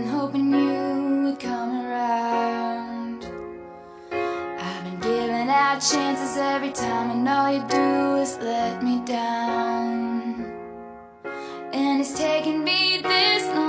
hoping you would come around. I've been giving out chances every time, and all you do is let me down. And it's taken me this long.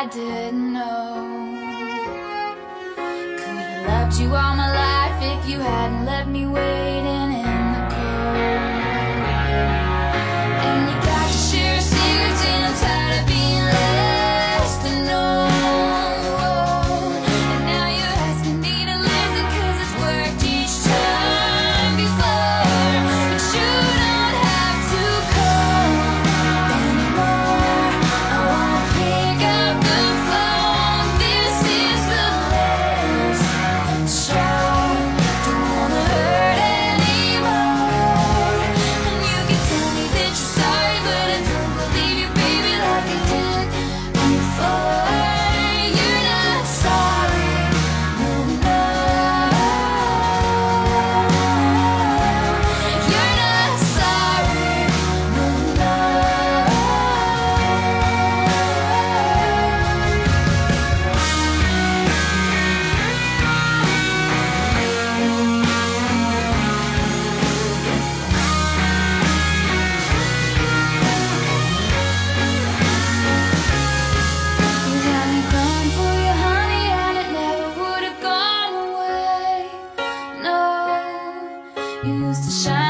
I didn't know. Could have loved you all my life if you hadn't let me waiting.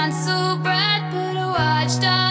not so bright, but I watched all.